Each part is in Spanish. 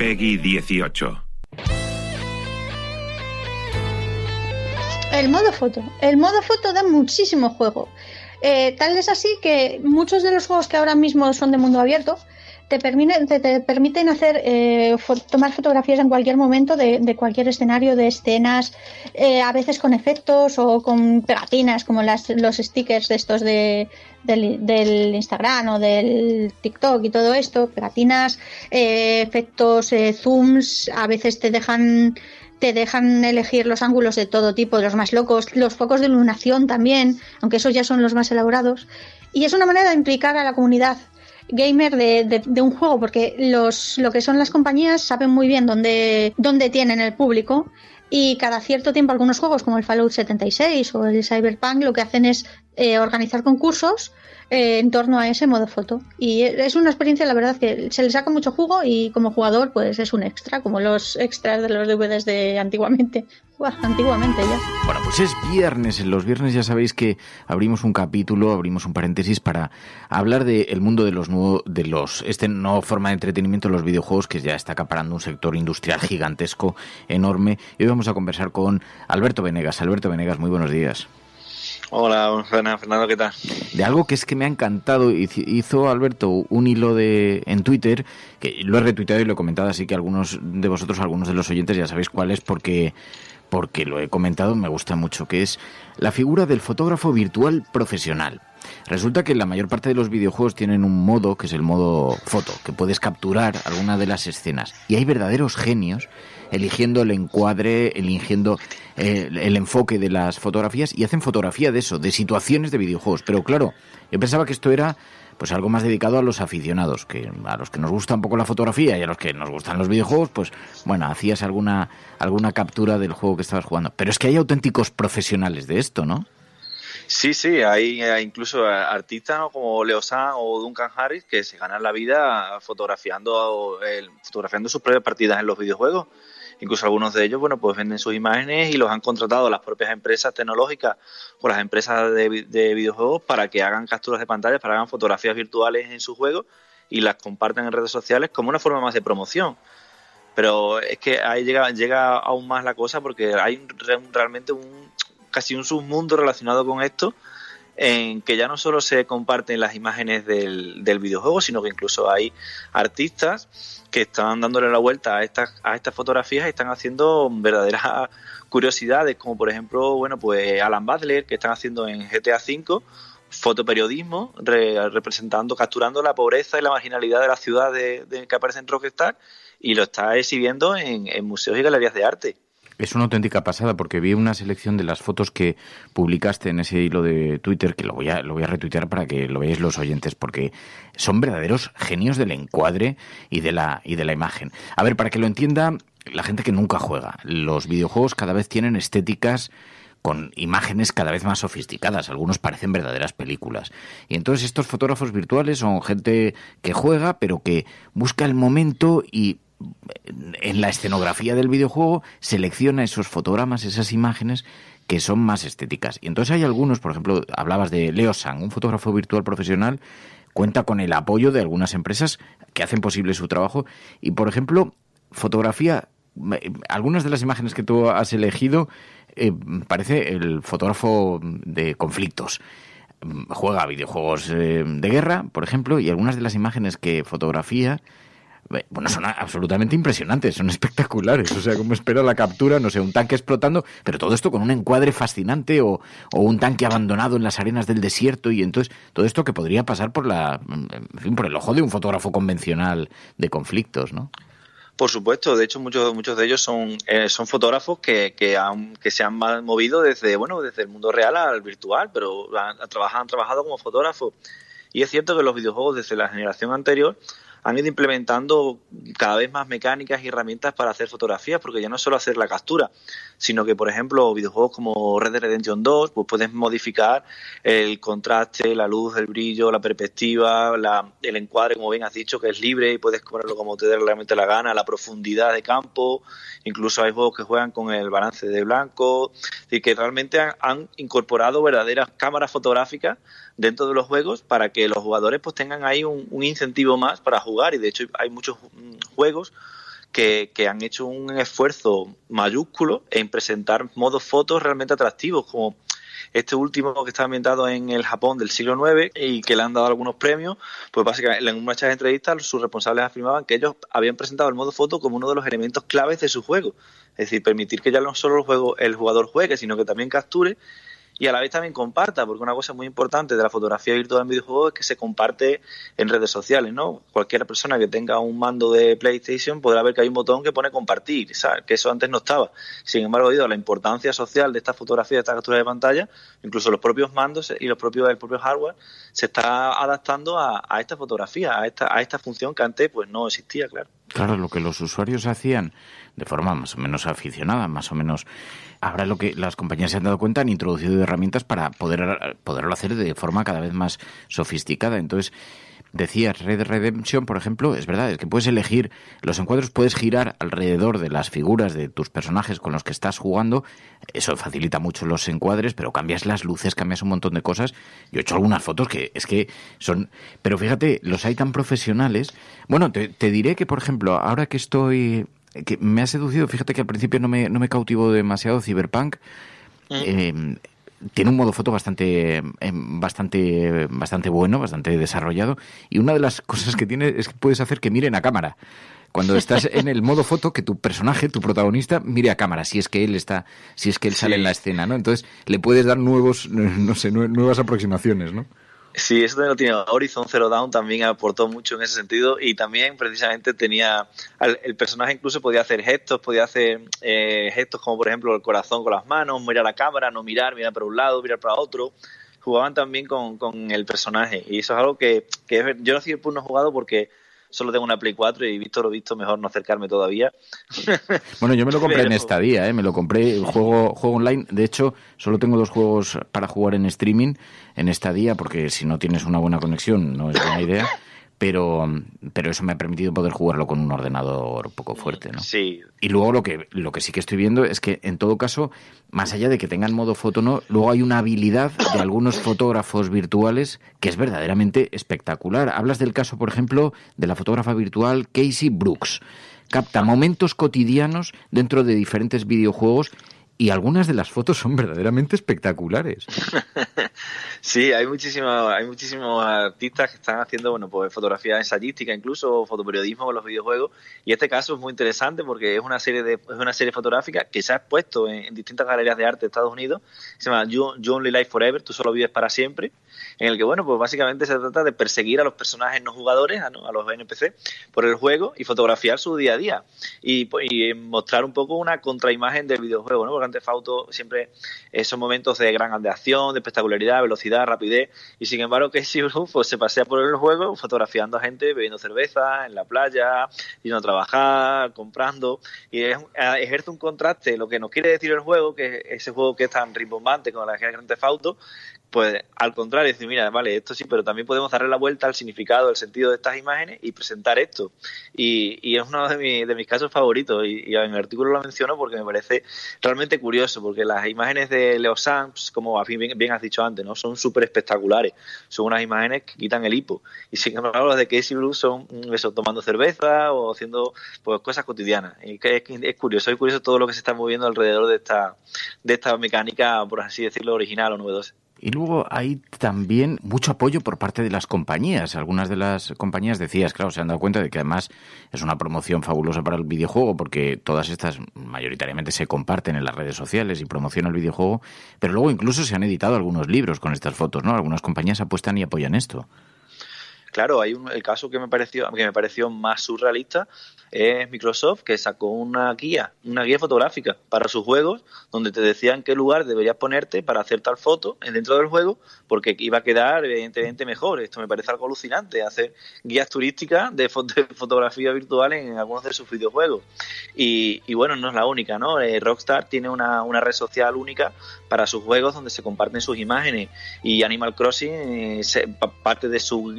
Peggy 18. El modo foto. El modo foto da muchísimo juego. Eh, tal es así que muchos de los juegos que ahora mismo son de mundo abierto te, permiten, te, te permiten hacer eh, tomar fotografías en cualquier momento de, de cualquier escenario, de escenas, eh, a veces con efectos o con pegatinas, como las, los stickers de estos de, del, Instagram o del TikTok y todo esto, pegatinas, eh, efectos, eh, zooms, a veces te dejan te dejan elegir los ángulos de todo tipo, los más locos, los focos de iluminación también, aunque esos ya son los más elaborados. Y es una manera de implicar a la comunidad gamer de, de, de, un juego, porque los, lo que son las compañías saben muy bien dónde, dónde tienen el público y cada cierto tiempo algunos juegos como el Fallout 76 o el Cyberpunk lo que hacen es eh, organizar concursos eh, en torno a ese modo foto. Y es una experiencia, la verdad, que se le saca mucho jugo y como jugador, pues es un extra, como los extras de los DVDs de antiguamente. Antiguamente ya. Bueno, pues es viernes. En los viernes ya sabéis que abrimos un capítulo, abrimos un paréntesis para hablar del de mundo de los nuevos, de los, este nuevo forma de entretenimiento los videojuegos que ya está acaparando un sector industrial gigantesco, enorme. Y hoy vamos a conversar con Alberto Venegas. Alberto Venegas, muy buenos días. Hola, Fernando, ¿qué tal? De algo que es que me ha encantado, hizo Alberto un hilo de en Twitter, que lo he retuiteado y lo he comentado, así que algunos de vosotros, algunos de los oyentes ya sabéis cuál es, porque, porque lo he comentado, me gusta mucho, que es la figura del fotógrafo virtual profesional. Resulta que la mayor parte de los videojuegos tienen un modo, que es el modo foto, que puedes capturar alguna de las escenas. Y hay verdaderos genios eligiendo el encuadre, eligiendo eh, el enfoque de las fotografías y hacen fotografía de eso, de situaciones de videojuegos. Pero claro, yo pensaba que esto era pues algo más dedicado a los aficionados, que a los que nos gusta un poco la fotografía y a los que nos gustan los videojuegos, pues bueno, hacías alguna alguna captura del juego que estabas jugando. Pero es que hay auténticos profesionales de esto, ¿no? Sí, sí, hay incluso artistas ¿no? como Leo San o Duncan Harris que se ganan la vida fotografiando, fotografiando sus propias partidas en los videojuegos. Incluso algunos de ellos, bueno, pues venden sus imágenes y los han contratado las propias empresas tecnológicas o las empresas de, de videojuegos para que hagan capturas de pantallas, para que hagan fotografías virtuales en sus juegos y las compartan en redes sociales como una forma más de promoción. Pero es que ahí llega, llega aún más la cosa porque hay realmente un, casi un submundo relacionado con esto en que ya no solo se comparten las imágenes del, del, videojuego, sino que incluso hay artistas que están dándole la vuelta a estas, a estas fotografías y están haciendo verdaderas curiosidades, como por ejemplo, bueno, pues Alan Butler, que están haciendo en GTA V, fotoperiodismo, re, representando, capturando la pobreza y la marginalidad de la ciudad de, de, que aparece en Rockstar, y lo está exhibiendo en, en museos y galerías de arte. Es una auténtica pasada porque vi una selección de las fotos que publicaste en ese hilo de Twitter que lo voy a lo voy a retuitear para que lo veáis los oyentes porque son verdaderos genios del encuadre y de la y de la imagen. A ver, para que lo entienda la gente que nunca juega, los videojuegos cada vez tienen estéticas con imágenes cada vez más sofisticadas, algunos parecen verdaderas películas. Y entonces estos fotógrafos virtuales son gente que juega, pero que busca el momento y en la escenografía del videojuego selecciona esos fotogramas, esas imágenes que son más estéticas. Y entonces hay algunos, por ejemplo, hablabas de Leo Sang, un fotógrafo virtual profesional, cuenta con el apoyo de algunas empresas que hacen posible su trabajo y, por ejemplo, fotografía, algunas de las imágenes que tú has elegido, eh, parece el fotógrafo de conflictos juega videojuegos eh, de guerra, por ejemplo, y algunas de las imágenes que fotografía bueno, son absolutamente impresionantes, son espectaculares. O sea, como espero la captura, no sé, un tanque explotando, pero todo esto con un encuadre fascinante o, un tanque abandonado en las arenas del desierto y entonces todo esto que podría pasar por la, en fin, por el ojo de un fotógrafo convencional de conflictos, ¿no? Por supuesto, de hecho muchos muchos de ellos son eh, son fotógrafos que, que, que se han movido desde bueno desde el mundo real al virtual, pero han, han trabajado como fotógrafos. Y es cierto que los videojuegos desde la generación anterior han ido implementando cada vez más mecánicas y herramientas para hacer fotografías, porque ya no es solo hacer la captura, sino que, por ejemplo, videojuegos como Red Dead Redemption 2, pues puedes modificar el contraste, la luz, el brillo, la perspectiva, la, el encuadre, como bien has dicho, que es libre y puedes ponerlo como te dé realmente la gana, la profundidad de campo, incluso hay juegos que juegan con el balance de blanco, y que realmente han, han incorporado verdaderas cámaras fotográficas dentro de los juegos para que los jugadores pues tengan ahí un, un incentivo más para jugar y de hecho hay muchos mm, juegos que, que, han hecho un esfuerzo mayúsculo en presentar modos fotos realmente atractivos como este último que está ambientado en el Japón del siglo IX y que le han dado algunos premios, pues básicamente en muchas entrevistas sus responsables afirmaban que ellos habían presentado el modo foto como uno de los elementos claves de su juego. Es decir, permitir que ya no solo el, juego, el jugador juegue, sino que también capture y a la vez también comparta, porque una cosa muy importante de la fotografía virtual en videojuegos es que se comparte en redes sociales, ¿no? Cualquier persona que tenga un mando de PlayStation podrá ver que hay un botón que pone compartir. Que eso antes no estaba. Sin embargo, debido a la importancia social de esta fotografía, de esta captura de pantalla, incluso los propios mandos y los propios, el propio hardware se está adaptando a, a esta fotografía, a esta, a esta función que antes pues no existía, claro. Claro, lo que los usuarios hacían de forma más o menos aficionada, más o menos Ahora lo que las compañías se han dado cuenta han introducido herramientas para poder poderlo hacer de forma cada vez más sofisticada. Entonces, decías Red Redemption, por ejemplo, es verdad, es que puedes elegir los encuadros, puedes girar alrededor de las figuras de tus personajes con los que estás jugando. Eso facilita mucho los encuadres, pero cambias las luces, cambias un montón de cosas. Yo he hecho algunas fotos que es que son. Pero fíjate, los hay tan profesionales. Bueno, te, te diré que, por ejemplo, ahora que estoy que me ha seducido, fíjate que al principio no me, no me cautivó demasiado Cyberpunk. Mm. Eh, tiene un modo foto bastante, em, bastante, bastante bueno, bastante desarrollado. Y una de las cosas que tiene es que puedes hacer que miren a cámara. Cuando estás en el modo foto, que tu personaje, tu protagonista, mire a cámara, si es que él está, si es que él sale en la escena, ¿no? Entonces le puedes dar nuevos, no sé, nuevas aproximaciones, ¿no? Sí, eso también lo tiene. Horizon Zero Dawn también aportó mucho en ese sentido y también precisamente tenía, el personaje incluso podía hacer gestos, podía hacer eh, gestos como por ejemplo el corazón con las manos, mirar a la cámara, no mirar, mirar para un lado, mirar para otro. Jugaban también con, con el personaje y eso es algo que, que yo no siempre no jugado porque solo tengo una Play 4 y visto lo visto, mejor no acercarme todavía. Bueno, yo me lo compré en esta día, ¿eh? me lo compré, juego, juego online. De hecho, solo tengo dos juegos para jugar en streaming en esta día, porque si no tienes una buena conexión no es buena idea pero, pero eso me ha permitido poder jugarlo con un ordenador un poco fuerte, ¿no? Sí. Y luego lo que, lo que sí que estoy viendo es que, en todo caso, más allá de que tengan modo foto no, luego hay una habilidad de algunos fotógrafos virtuales que es verdaderamente espectacular. Hablas del caso, por ejemplo, de la fotógrafa virtual Casey Brooks. Capta momentos cotidianos dentro de diferentes videojuegos y algunas de las fotos son verdaderamente espectaculares. sí, hay muchísimos, hay muchísimos artistas que están haciendo, bueno, pues fotografía ensayística, incluso fotoperiodismo con los videojuegos. Y este caso es muy interesante porque es una serie de, es una serie fotográfica que se ha expuesto en, distintas galerías de arte de Estados Unidos. Se llama You, Only Live Forever, tú solo vives para siempre. En el que, bueno, pues básicamente se trata de perseguir a los personajes no jugadores, a, los NPC, por el juego y fotografiar su día a día. Y, y mostrar un poco una contraimagen del videojuego, ¿no? Fauto siempre esos momentos de gran de acción, de espectacularidad, velocidad, rapidez, y sin embargo Casey Blue pues, se pasea por el juego fotografiando a gente bebiendo cerveza en la playa, yendo a trabajar, comprando, y ejerce un contraste, lo que nos quiere decir el juego, que ese juego que es tan rimbombante como la de Grand Theft Auto, pues al contrario, decir, mira, vale, esto sí, pero también podemos darle la vuelta al significado, al sentido de estas imágenes y presentar esto. Y, y es uno de, de, mis casos favoritos y, en el artículo lo menciono porque me parece realmente curioso, porque las imágenes de Leo Sanz, como bien, bien has dicho antes, no son súper espectaculares, son unas imágenes que quitan el hipo. Y sin embargo, las de Casey Blue son mm, eso, tomando cerveza o haciendo pues cosas cotidianas. Y que es, curioso, es curioso todo lo que se está moviendo alrededor de esta, de esta mecánica, por así decirlo, original o novedosa. Y luego hay también mucho apoyo por parte de las compañías. Algunas de las compañías decías, claro, se han dado cuenta de que además es una promoción fabulosa para el videojuego porque todas estas mayoritariamente se comparten en las redes sociales y promocionan el videojuego, pero luego incluso se han editado algunos libros con estas fotos, ¿no? Algunas compañías apuestan y apoyan esto. Claro, hay un, el caso que me pareció que me pareció más surrealista es Microsoft que sacó una guía, una guía fotográfica para sus juegos donde te decían qué lugar deberías ponerte para hacer tal foto dentro del juego porque iba a quedar evidentemente mejor. Esto me parece algo alucinante, hacer guías turísticas de, fotografía virtual en algunos de sus videojuegos. Y, bueno, no es la única, ¿no? Eh, Rockstar tiene una, una, red social única para sus juegos donde se comparten sus imágenes y Animal Crossing, eh, parte de su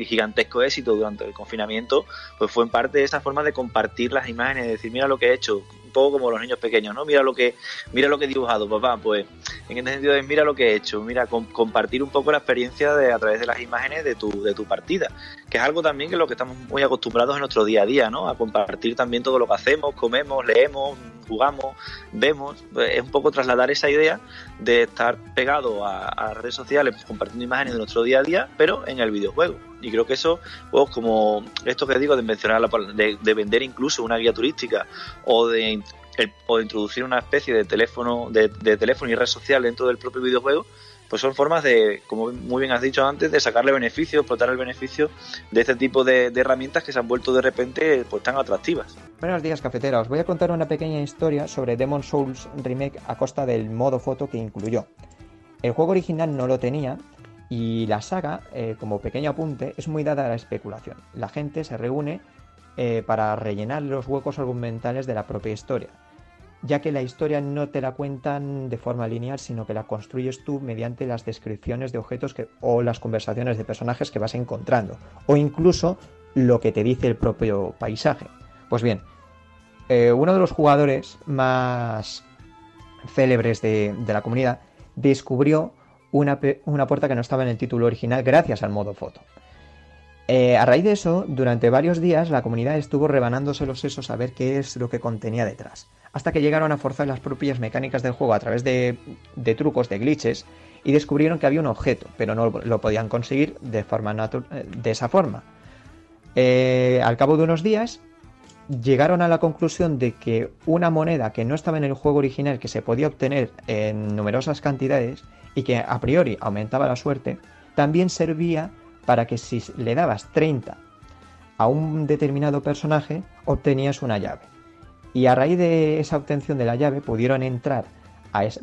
gigantesco éxito durante el confinamiento, pues fue en parte esa forma de compartir las imágenes, de decir, mira lo que he hecho, un poco como los niños pequeños, ¿no? Mira lo que, mira lo que he dibujado, papá, pues en este sentido es mira lo que he hecho, mira, compartir un poco la experiencia de, a través de las imágenes de tu, de tu partida, que es algo también que es lo que estamos muy acostumbrados en nuestro día a día, ¿no? A compartir también todo lo que hacemos, comemos, leemos, jugamos, vemos, pues, es un poco trasladar esa idea de estar pegado a, redes sociales compartiendo imágenes de nuestro día a día, pero en el videojuego. Y creo que eso, pues como esto que digo de mencionar, de, de vender incluso una guía turística o de o introducir una especie de teléfono de, teléfono y red social dentro del propio videojuego pues son formas de, como muy bien has dicho antes, de sacarle beneficio, explotar el beneficio de este tipo de, herramientas que se han vuelto de repente pues tan atractivas. Buenos días, cafetera. Os voy a contar una pequeña historia sobre Demon Souls Remake a costa del modo foto que incluyó. El juego original no lo tenía y la saga, eh, como pequeño apunte, es muy dada a la especulación. La gente se reúne eh, para rellenar los huecos argumentales de la propia historia ya que la historia no te la cuentan de forma lineal, sino que la construyes tú mediante las descripciones de objetos o las conversaciones de personajes que vas encontrando, o incluso lo que te dice el propio paisaje. Pues bien, eh, uno de los jugadores más célebres de, la comunidad descubrió una, una, puerta que no estaba en el título original gracias al modo foto. Eh, a raíz de eso, durante varios días la comunidad estuvo rebanándose los sesos a ver qué es lo que contenía detrás hasta que llegaron a forzar las propias mecánicas del juego a través de, trucos, de glitches, y descubrieron que había un objeto, pero no lo podían conseguir de, forma de esa forma. Eh, al cabo de unos días, llegaron a la conclusión de que una moneda que no estaba en el juego original, que se podía obtener en numerosas cantidades y que a priori aumentaba la suerte, también servía para que si le dabas 30 a un determinado personaje, obtenías una llave y a raíz de esa obtención de la llave pudieron entrar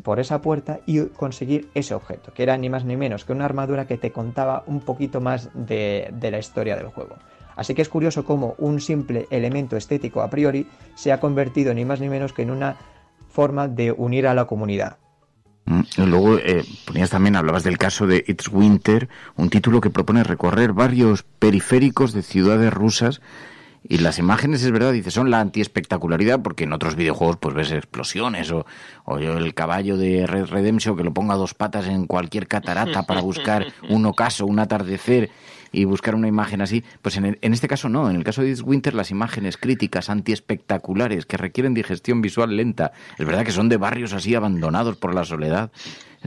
por esa puerta y conseguir ese objeto, que era ni más ni menos que una armadura que te contaba un poquito más de, la historia del juego. Así que es curioso cómo un simple elemento estético a priori se ha convertido ni más ni menos que en una forma de unir a la comunidad. Mm, luego eh, ponías también, hablabas del caso de It's Winter, un título que propone recorrer varios periféricos de ciudades rusas y las imágenes, es verdad, dice, son la anti-espectacularidad, porque en otros videojuegos pues ves explosiones o, o yo el caballo de Red Redemption que lo ponga a dos patas en cualquier catarata para buscar un ocaso, un atardecer y buscar una imagen así. Pues en, en este caso no, en el caso de This Winter las imágenes críticas, anti-espectaculares, que requieren digestión visual lenta, es verdad que son de barrios así abandonados por la soledad,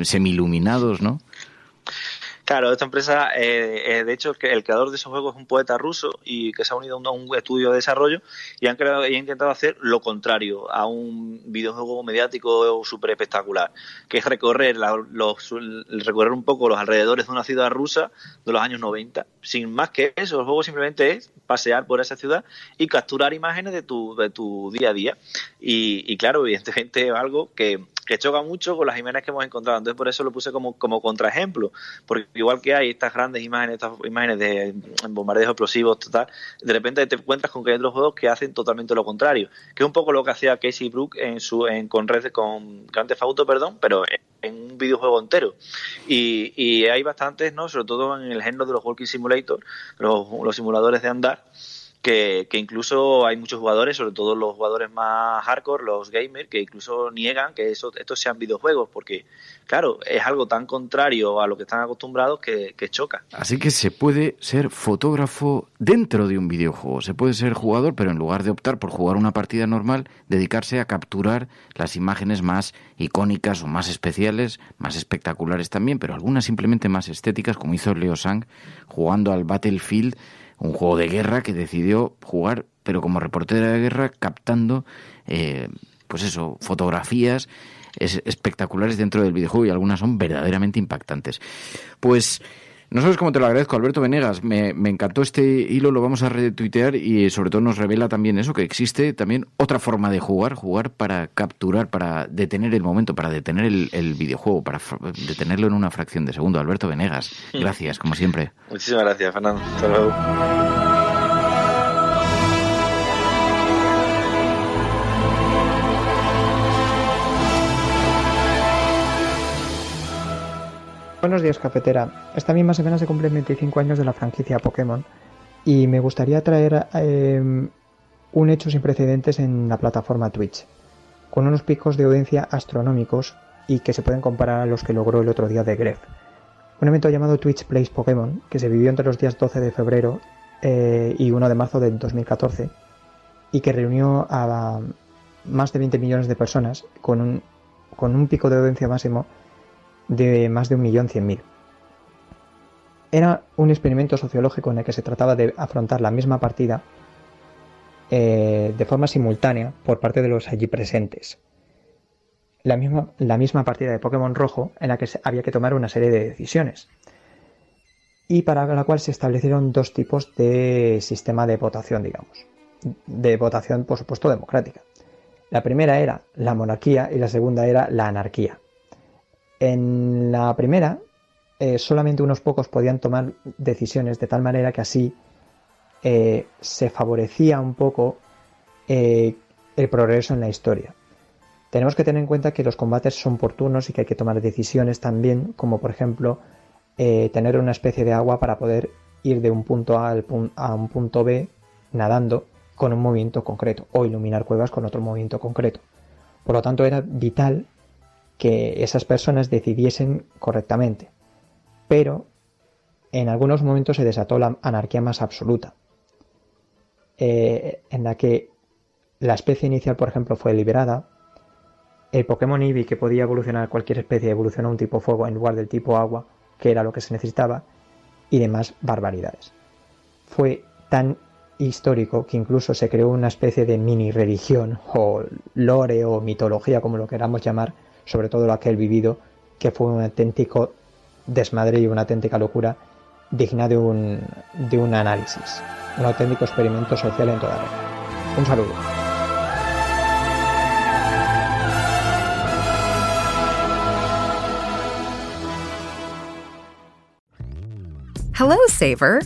semi-iluminados, ¿no? Claro, esta empresa, eh, eh, de hecho, el creador de esos juegos es un poeta ruso y que se ha unido a un, estudio de desarrollo y han, creado, y han intentado hacer lo contrario a un videojuego mediático súper espectacular, que es recorrer, los, recorrer un poco los alrededores de una ciudad rusa de los años 90. Sin más que eso, el juego simplemente es pasear por esa ciudad y capturar imágenes de tu, de tu día a día. Y, y claro, evidentemente es algo que que choca mucho con las imágenes que hemos encontrado. Entonces, por eso lo puse como, como contraejemplo, porque igual que hay estas grandes imágenes, estas imágenes de bombardeos explosivos, total, de repente te encuentras con que hay otros juegos que hacen totalmente lo contrario, que es un poco lo que hacía Casey Brook en su, en, con Red, con Grand Theft Auto, perdón, pero en un videojuego entero. Y, y hay bastantes, ¿no? Sobre todo en el género de los Walking Simulator, los, los simuladores de andar que, incluso hay muchos jugadores, sobre todo los jugadores más hardcore, los gamers, que incluso niegan que eso, estos sean videojuegos, porque claro, es algo tan contrario a lo que están acostumbrados que, que, choca. Así que se puede ser fotógrafo dentro de un videojuego, se puede ser jugador, pero en lugar de optar por jugar una partida normal, dedicarse a capturar las imágenes más icónicas o más especiales, más espectaculares también, pero algunas simplemente más estéticas, como hizo Leo Sang jugando al Battlefield un juego de guerra que decidió jugar, pero como reportera de guerra, captando, eh, pues eso, fotografías espectaculares dentro del videojuego y algunas son verdaderamente impactantes. Pues no sabes cómo te lo agradezco, Alberto Venegas. Me, me, encantó este hilo, lo vamos a retuitear y sobre todo nos revela también eso, que existe también otra forma de jugar, jugar para capturar, para detener el momento, para detener el, el videojuego, para detenerlo en una fracción de segundo. Alberto Venegas, gracias, como siempre. Muchísimas gracias, Fernando. Hasta luego. Buenos días, cafetera. Esta misma semana se cumplen 25 años de la franquicia Pokémon y me gustaría traer em, un hecho sin precedentes en la plataforma Twitch, con unos picos de audiencia astronómicos y que se pueden comparar a los que logró el otro día de Gref. Un evento llamado Twitch Plays Pokémon, que se vivió entre los días 12 de febrero eh, y 1 de marzo del 2014, y que reunió a más de 20 millones de personas con un, con un pico de audiencia máximo de más de un millón cien mil. Era un experimento sociológico en el que se trataba de afrontar la misma partida eh, de forma simultánea por parte de los allí presentes. La misma, la misma partida de Pokémon Rojo en la que había que tomar una serie de decisiones y para la cual se establecieron dos tipos de sistema de votación, digamos. De votación, por supuesto, democrática. La primera era la monarquía y la segunda era la anarquía. En la primera, eh, solamente unos pocos podían tomar decisiones de tal manera que así eh, se favorecía un poco eh, el progreso en la historia. Tenemos que tener en cuenta que los combates son oportunos y que hay que tomar decisiones también, como por ejemplo tener una especie de agua para poder ir de un punto A a un punto B nadando con un movimiento concreto o iluminar cuevas con otro movimiento concreto. Por lo tanto, era vital que esas personas decidiesen correctamente. Pero en algunos momentos se desató la anarquía más absoluta, eh, en la que la especie inicial, por ejemplo, fue liberada, el Pokémon Eevee, que podía evolucionar cualquier especie, evolucionó un tipo fuego en lugar del tipo agua, que era lo que se necesitaba, y demás barbaridades. Fue tan histórico que incluso se creó una especie de mini religión o lore o mitología, como lo queramos llamar, sobre todo aquel vivido, que fue un auténtico desmadre y una auténtica locura digna de un, de un análisis, un auténtico experimento social en toda regla. Un saludo. Hello, Saver.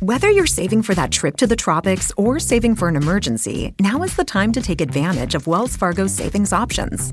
Whether you're saving for that trip to the tropics or saving for an emergency, now is the time to take advantage of Wells Fargo's savings options.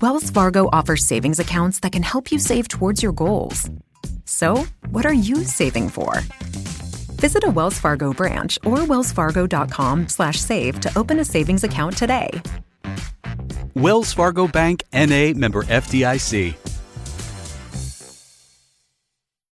Wells Fargo offers savings accounts that can help you save towards your goals. So, what are you saving for? Visit a Wells Fargo branch or wellsfargo.com/save to open a savings account today. Wells Fargo Bank NA member FDIC.